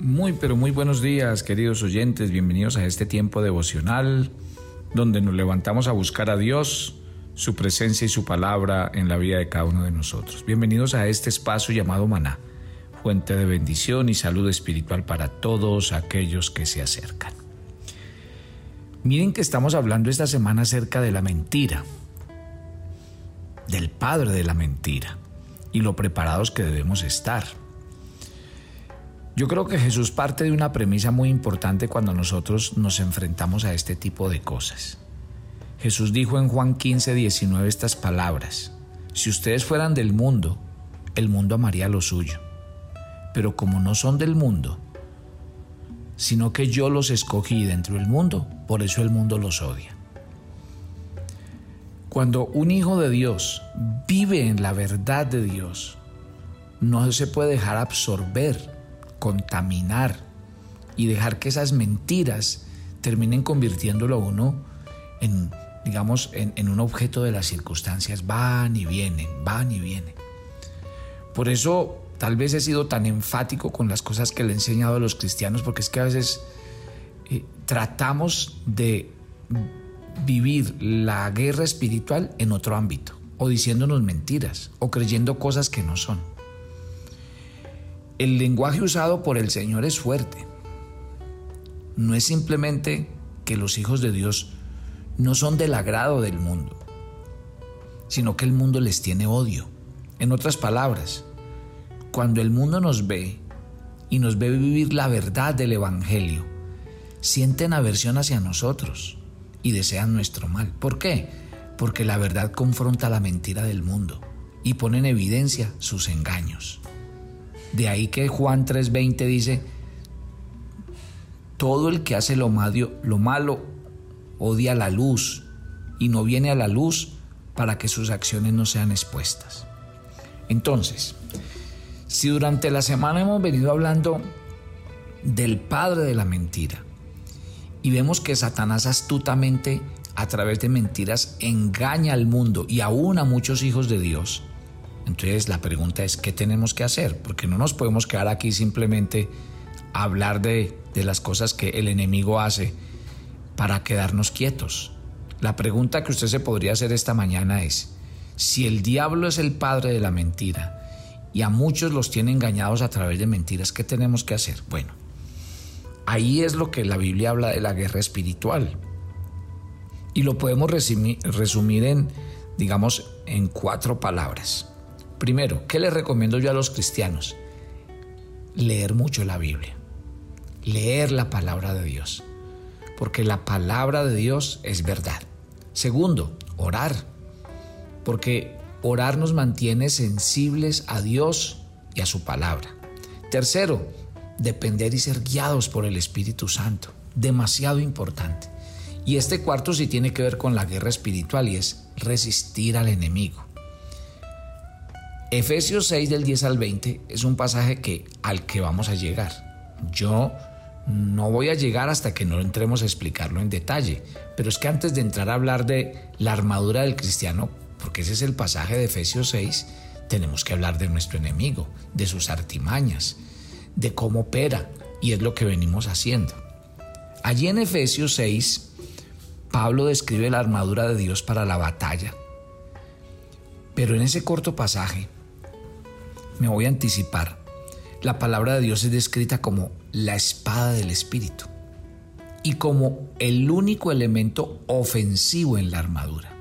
Muy, pero muy buenos días, queridos oyentes. Bienvenidos a este tiempo devocional donde nos levantamos a buscar a Dios, su presencia y su palabra en la vida de cada uno de nosotros. Bienvenidos a este espacio llamado Maná, fuente de bendición y salud espiritual para todos aquellos que se acercan. Miren que estamos hablando esta semana acerca de la mentira, del padre de la mentira y lo preparados que debemos estar. Yo creo que Jesús parte de una premisa muy importante cuando nosotros nos enfrentamos a este tipo de cosas. Jesús dijo en Juan 15, 19 estas palabras, si ustedes fueran del mundo, el mundo amaría lo suyo, pero como no son del mundo, sino que yo los escogí dentro del mundo, por eso el mundo los odia. Cuando un hijo de Dios vive en la verdad de Dios, no se puede dejar absorber contaminar y dejar que esas mentiras terminen convirtiéndolo a uno en, digamos, en, un objeto de las circunstancias. Van y vienen, van y vienen. Por eso tal vez he sido tan enfático con las cosas que le he enseñado a los cristianos, porque es que a veces eh, tratamos de vivir la guerra espiritual en otro ámbito, o diciéndonos mentiras, o creyendo cosas que no son el lenguaje usado por el Señor es fuerte. No es simplemente que los hijos de Dios no son del agrado del mundo, sino que el mundo les tiene odio. En otras palabras, cuando el mundo nos ve y nos ve vivir la verdad del Evangelio, sienten aversión hacia nosotros y desean nuestro mal. ¿Por qué? Porque la verdad confronta la mentira del mundo y pone en evidencia sus engaños. De ahí que Juan 3:20 dice, todo el que hace lo malo, lo malo odia la luz y no viene a la luz para que sus acciones no sean expuestas. Entonces, si durante la semana hemos venido hablando del padre de la mentira y vemos que Satanás astutamente a través de mentiras engaña al mundo y aún a muchos hijos de Dios, entonces la pregunta es, ¿qué tenemos que hacer? Porque no nos podemos quedar aquí simplemente a hablar de, de las cosas que el enemigo hace para quedarnos quietos. La pregunta que usted se podría hacer esta mañana es, si el diablo es el padre de la mentira y a muchos los tiene engañados a través de mentiras, ¿qué tenemos que hacer? Bueno, ahí es lo que la Biblia habla de la guerra espiritual. Y lo podemos resumir, resumir en, digamos, en cuatro palabras. Primero, ¿qué le recomiendo yo a los cristianos? Leer mucho la Biblia, leer la palabra de Dios, porque la palabra de Dios es verdad. Segundo, orar, porque orar nos mantiene sensibles a Dios y a su palabra. Tercero, depender y ser guiados por el Espíritu Santo, demasiado importante. Y este cuarto sí tiene que ver con la guerra espiritual y es resistir al enemigo. Efesios 6 del 10 al 20 es un pasaje que, al que vamos a llegar. Yo no voy a llegar hasta que no entremos a explicarlo en detalle, pero es que antes de entrar a hablar de la armadura del cristiano, porque ese es el pasaje de Efesios 6, tenemos que hablar de nuestro enemigo, de sus artimañas, de cómo opera, y es lo que venimos haciendo. Allí en Efesios 6, Pablo describe la armadura de Dios para la batalla, pero en ese corto pasaje, me voy a anticipar. La palabra de Dios es descrita como la espada del Espíritu y como el único elemento ofensivo en la armadura,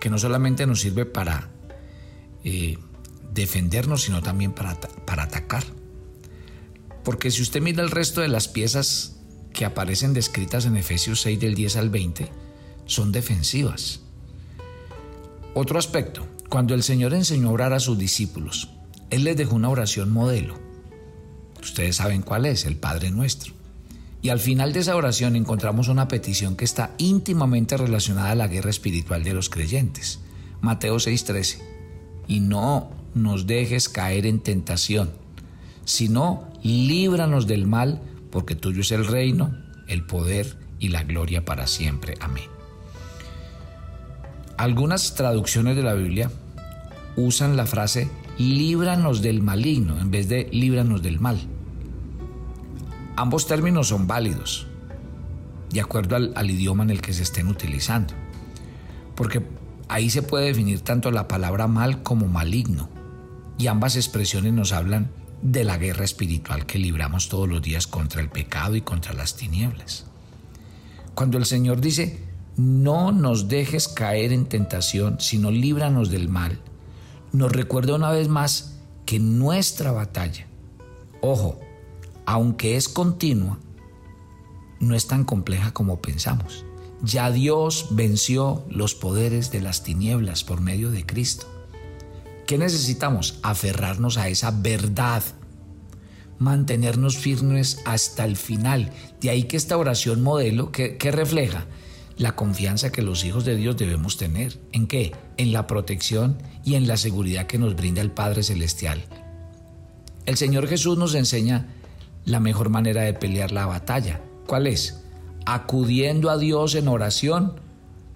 que no solamente nos sirve para eh, defendernos, sino también para, para atacar. Porque si usted mira el resto de las piezas que aparecen descritas en Efesios 6 del 10 al 20, son defensivas. Otro aspecto, cuando el Señor enseñó a orar a sus discípulos, él les dejó una oración modelo. Ustedes saben cuál es, el Padre Nuestro. Y al final de esa oración encontramos una petición que está íntimamente relacionada a la guerra espiritual de los creyentes. Mateo 6:13. Y no nos dejes caer en tentación, sino líbranos del mal, porque tuyo es el reino, el poder y la gloria para siempre. Amén. Algunas traducciones de la Biblia usan la frase líbranos del maligno en vez de líbranos del mal. ambos términos son válidos, de acuerdo al, idioma en el que se estén utilizando. Porque ahí se puede definir tanto la palabra mal como maligno. Y ambas expresiones nos hablan de la guerra espiritual que libramos todos los días contra el pecado y contra las tinieblas. Cuando el Señor dice, no nos dejes caer en tentación, sino líbranos del mal, nos recuerda una vez más que nuestra batalla, ojo, aunque es continua, no es tan compleja como pensamos. Ya Dios venció los poderes de las tinieblas por medio de Cristo. ¿Qué necesitamos? Aferrarnos a esa verdad, mantenernos firmes hasta el final. De ahí que esta oración modelo, que, refleja? La confianza que los hijos de Dios debemos tener. ¿En qué? En la protección y en la seguridad que nos brinda el Padre Celestial. El Señor Jesús nos enseña la mejor manera de pelear la batalla. ¿Cuál es? acudiendo a Dios en oración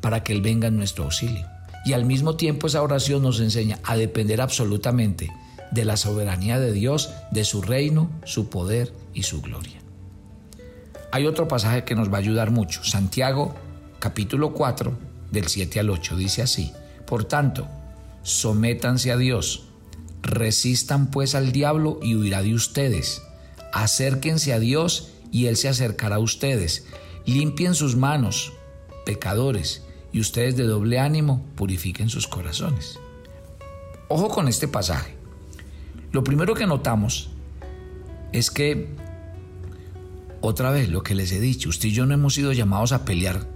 para que Él venga en nuestro auxilio. Y al mismo tiempo esa oración nos enseña a depender absolutamente de la soberanía de Dios, de su reino, su poder y su gloria. Hay otro pasaje que nos va a ayudar mucho. Santiago capítulo 4 del 7 al 8 dice así. Por tanto, sométanse a Dios, resistan pues al diablo y huirá de ustedes. Acérquense a Dios y Él se acercará a ustedes. Limpien sus manos, pecadores, y ustedes de doble ánimo purifiquen sus corazones. Ojo con este pasaje. Lo primero que notamos es que, otra vez lo que les he dicho, usted y yo no hemos sido llamados a pelear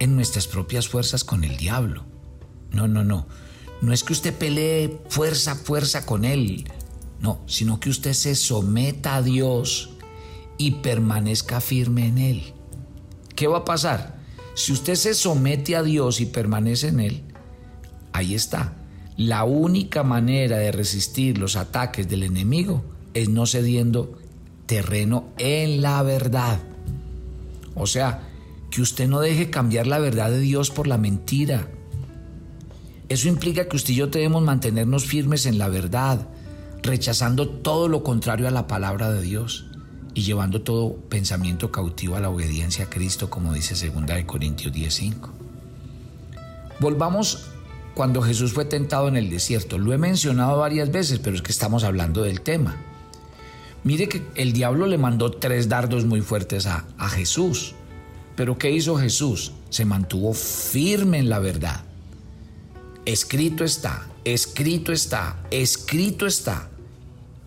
en nuestras propias fuerzas con el diablo. No, no, no. No es que usted pelee fuerza, fuerza con él. No, sino que usted se someta a Dios y permanezca firme en él. ¿qué va a pasar? Si usted se somete a Dios y permanece en Él, ahí está. La única manera de resistir los ataques del enemigo es no cediendo terreno en la verdad. O sea, que usted no deje cambiar la verdad de Dios por la mentira. Eso implica que usted y yo debemos mantenernos firmes en la verdad, rechazando todo lo contrario a la palabra de Dios y llevando todo pensamiento cautivo a la obediencia a Cristo, como dice 2 Corintios 10:5. Volvamos cuando Jesús fue tentado en el desierto. Lo he mencionado varias veces, pero es que estamos hablando del tema. Mire que el diablo le mandó tres dardos muy fuertes a, a Jesús. Pero ¿qué hizo Jesús? Se mantuvo firme en la verdad. Escrito está, escrito está, escrito está.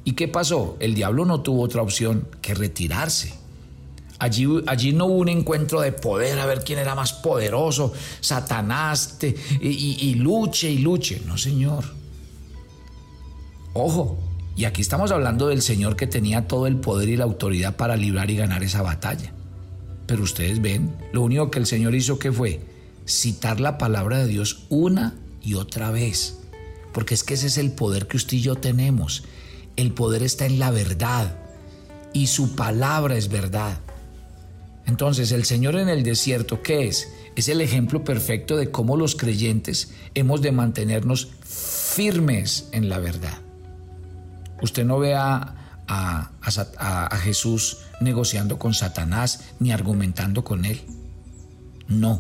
¿Y qué pasó? El diablo no tuvo otra opción que retirarse. Allí, allí no hubo un encuentro de poder a ver quién era más poderoso, Satanás, y, y luche y luche. No, Señor. Ojo, y aquí estamos hablando del Señor que tenía todo el poder y la autoridad para librar y ganar esa batalla. Pero ustedes ven, lo único que el Señor hizo que fue citar la palabra de Dios una y otra vez. Porque es que ese es el poder que usted y yo tenemos. El poder está en la verdad y su palabra es verdad. Entonces, el Señor en el desierto, ¿qué es? Es el ejemplo perfecto de cómo los creyentes hemos de mantenernos firmes en la verdad. Usted no ve a, a, Jesús negociando con Satanás ni argumentando con él. No.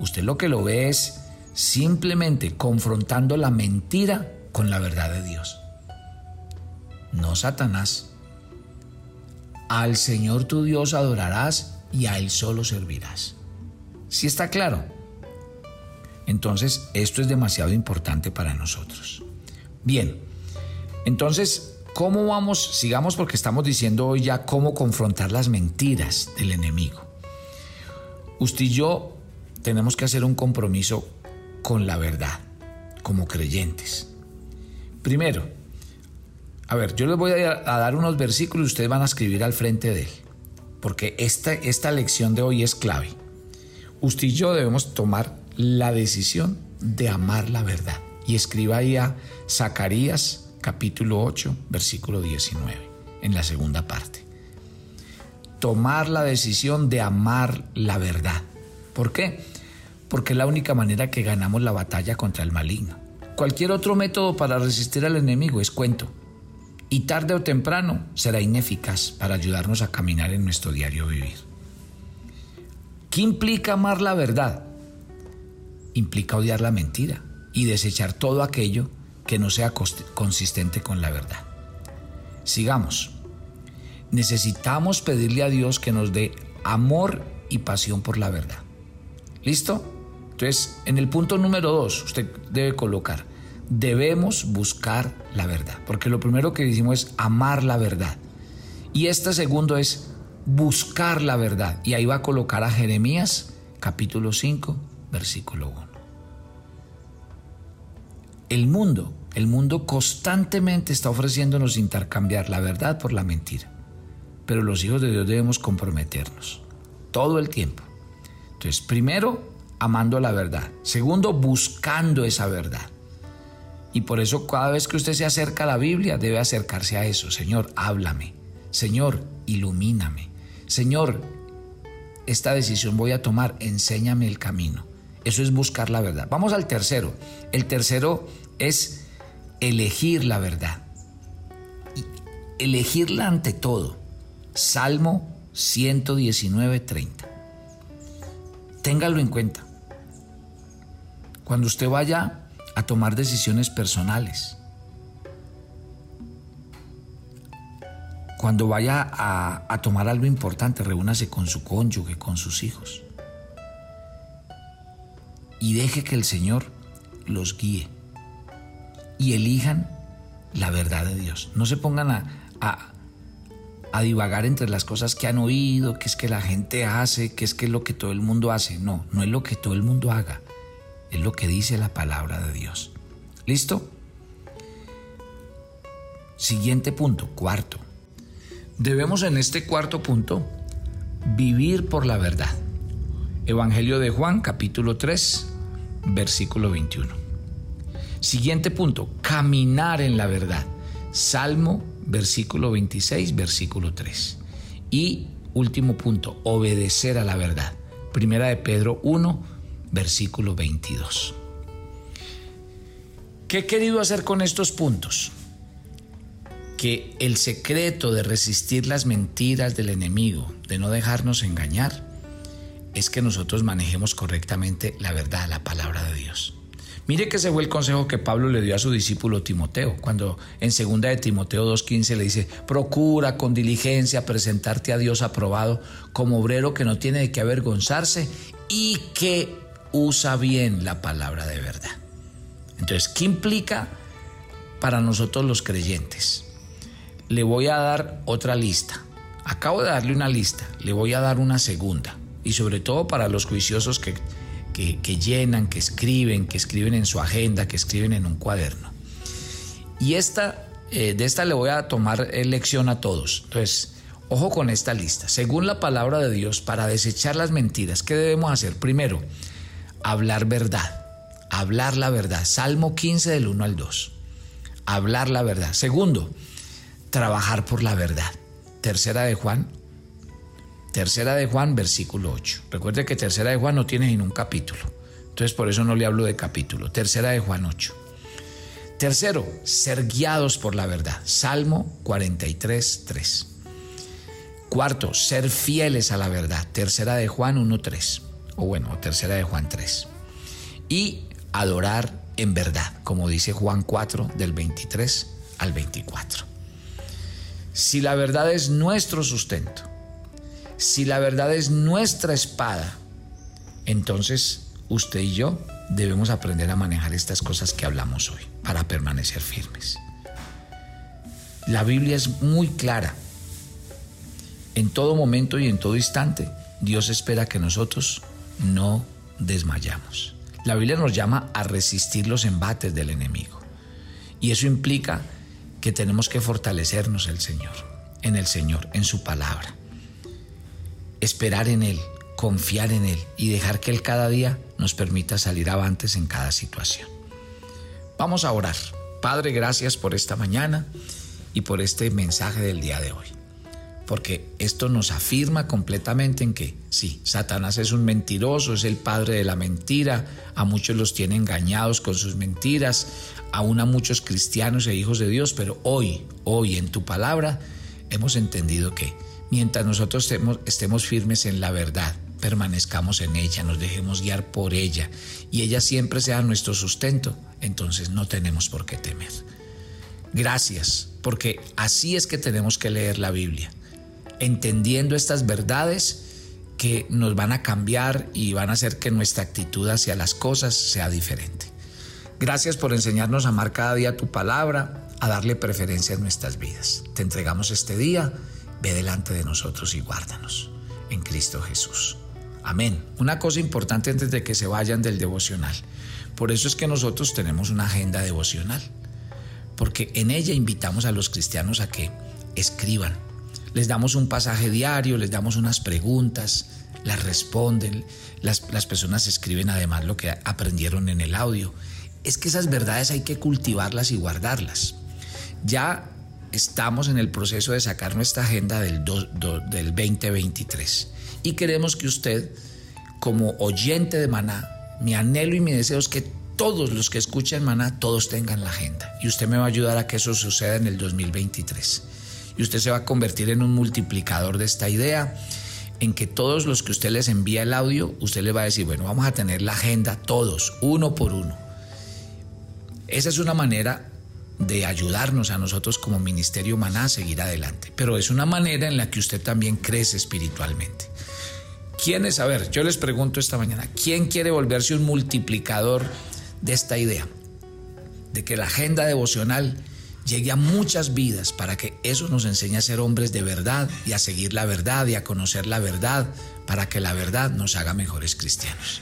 Usted lo que lo ve es simplemente confrontando la mentira con la verdad de Dios no Satanás. Al Señor tu Dios adorarás y a Él solo servirás. ¿Sí está claro? Entonces, esto es demasiado importante para nosotros. Bien, entonces, ¿cómo vamos? Sigamos porque estamos diciendo hoy ya cómo confrontar las mentiras del enemigo. Usted y yo tenemos que hacer un compromiso con la verdad, como creyentes. Primero, a ver, yo les voy a, dar unos versículos y ustedes van a escribir al frente de él, porque esta, esta lección de hoy es clave. Usted y yo debemos tomar la decisión de amar la verdad. Y escriba ahí a Zacarías capítulo 8, versículo 19, en la segunda parte. Tomar la decisión de amar la verdad. ¿Por qué? Porque es la única manera que ganamos la batalla contra el maligno. Cualquier otro método para resistir al enemigo es cuento y tarde o temprano será ineficaz para ayudarnos a caminar en nuestro diario vivir. ¿Qué implica amar la verdad? Implica odiar la mentira y desechar todo aquello que no sea consistente con la verdad. Sigamos. Necesitamos pedirle a Dios que nos dé amor y pasión por la verdad. ¿Listo? Entonces, en el punto número dos, usted debe colocar, debemos buscar la verdad, porque lo primero que decimos es amar la verdad. Y este segundo es buscar la verdad. Y ahí va a colocar a Jeremías capítulo 5, versículo 1. El mundo, el mundo constantemente está ofreciéndonos intercambiar la verdad por la mentira. Pero los hijos de Dios debemos comprometernos todo el tiempo. Entonces, primero, amando la verdad. Segundo, buscando esa verdad. Y por eso cada vez que usted se acerca a la Biblia, debe acercarse a eso. Señor, háblame. Señor, ilumíname. Señor, esta decisión voy a tomar, enséñame el camino. Eso es buscar la verdad. Vamos al tercero. El tercero es elegir la verdad. elegirla ante todo. Salmo 119, 30. Téngalo en cuenta. Cuando usted vaya a tomar decisiones personales, cuando vaya a, a tomar algo importante, reúnase con su cónyuge, con sus hijos. Y deje que el Señor los guíe y elijan la verdad de Dios. No se pongan a, a, divagar entre las cosas que han oído, que es que la gente hace, que es que es lo que todo el mundo hace. No, no es lo que todo el mundo haga, es lo que dice la palabra de Dios. ¿Listo? Siguiente punto, cuarto. Debemos en este cuarto punto vivir por la verdad. Evangelio de Juan, capítulo 3, versículo 21. Siguiente punto, caminar en la verdad. Salmo, versículo 26, versículo 3. Y último punto, obedecer a la verdad. Primera de Pedro 1, versículo 22. ¿Qué he querido hacer con estos puntos? Que el secreto de resistir las mentiras del enemigo, de no dejarnos engañar, es que nosotros manejemos correctamente la verdad, la palabra de Dios. Mire que ese fue el consejo que Pablo le dio a su discípulo Timoteo, cuando en 2 de Timoteo 2.15 le dice, procura con diligencia presentarte a Dios aprobado como obrero que no tiene de qué avergonzarse y que usa bien la palabra de verdad. Entonces, ¿qué implica para nosotros los creyentes? Le voy a dar otra lista. Acabo de darle una lista, le voy a dar una segunda. Y sobre todo para los juiciosos que que, llenan, que escriben, que escriben en su agenda, que escriben en un cuaderno. Y esta, eh, de esta le voy a tomar lección a todos. Entonces, ojo con esta lista. Según la palabra de Dios, para desechar las mentiras, ¿qué debemos hacer? Primero, hablar verdad. Hablar la verdad. Salmo 15 del 1 al 2. Hablar la verdad. Segundo, trabajar por la verdad. Tercera de Juan Tercera de Juan, versículo 8. Recuerde que Tercera de Juan no tiene ningún capítulo. Entonces por eso no le hablo de capítulo. Tercera de Juan 8. Tercero, ser guiados por la verdad. Salmo 43, 3. Cuarto, ser fieles a la verdad. Tercera de Juan 1, 3. O bueno, tercera de Juan 3. Y adorar en verdad, como dice Juan 4 del 23 al 24. Si la verdad es nuestro sustento, si la verdad es nuestra espada, entonces usted y yo debemos aprender a manejar estas cosas que hablamos hoy para permanecer firmes. La Biblia es muy clara. En todo momento y en todo instante, Dios espera que nosotros no desmayamos. La Biblia nos llama a resistir los embates del enemigo. Y eso implica que tenemos que fortalecernos el Señor, en el Señor, en su palabra esperar en Él, confiar en Él y dejar que Él cada día nos permita salir avantes en cada situación. Vamos a orar. Padre, gracias por esta mañana y por este mensaje del día de hoy. porque esto nos afirma completamente en que sí, Satanás es un mentiroso, es el padre de la mentira, a muchos los tiene engañados con sus mentiras, aún a muchos cristianos e hijos de Dios, pero hoy, hoy en tu palabra hemos entendido que mientras nosotros estemos, firmes en la verdad, permanezcamos en ella, nos dejemos guiar por ella y ella siempre sea nuestro sustento, entonces no tenemos por qué temer. Gracias, porque así es que tenemos que leer la Biblia entendiendo estas verdades que nos van a cambiar y van a hacer que nuestra actitud hacia las cosas sea diferente. Gracias por enseñarnos a amar cada día tu palabra, a darle preferencia en nuestras vidas. Te entregamos este día, ve delante de nosotros y guárdanos. En Cristo Jesús. Amén. Una cosa importante antes de que se vayan del devocional. Por eso es que nosotros tenemos una agenda devocional. Porque en ella invitamos a los cristianos a que escriban, les damos un pasaje diario, les damos unas preguntas, las responden, las, personas escriben además lo que aprendieron en el audio. Es que esas verdades hay que cultivarlas y guardarlas. Ya estamos en el proceso de sacar nuestra agenda del, del 2023 y queremos que usted, como oyente de Maná, mi anhelo y mi deseo es que todos los que escuchen Maná, todos tengan la agenda. Y usted me va a ayudar a que eso suceda en el 2023 y usted se va a convertir en un multiplicador de esta idea en que todos los que usted les envía el audio, usted le va a decir, bueno, vamos a tener la agenda todos, uno por uno. Esa es una manera de ayudarnos a nosotros como Ministerio Maná a seguir adelante, pero es una manera en la que usted también crece espiritualmente. ¿Quién es? A ver, yo les pregunto esta mañana, ¿quién quiere volverse un multiplicador de esta idea? De que la agenda devocional llegue a muchas vidas para que eso nos enseñe a ser hombres de verdad y a seguir la verdad y a conocer la verdad para que la verdad nos haga mejores cristianos.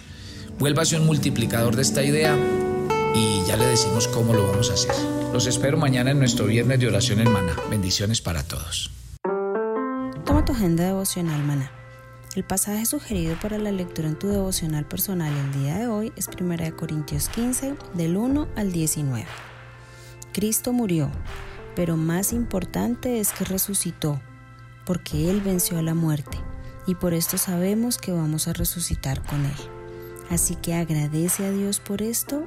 Vuélvase un multiplicador de esta idea y ya le decimos cómo lo vamos a hacer. Los espero mañana en nuestro viernes de oración en Maná. Bendiciones para todos. Toma tu agenda devocional Maná. El pasaje sugerido para la lectura en tu devocional personal el día de hoy es 1 Corintios 15 del 1 al 19. Cristo murió, pero más importante es que resucitó, porque Él venció a la muerte, y por esto sabemos que vamos a resucitar con Él. Así que agradece a Dios por esto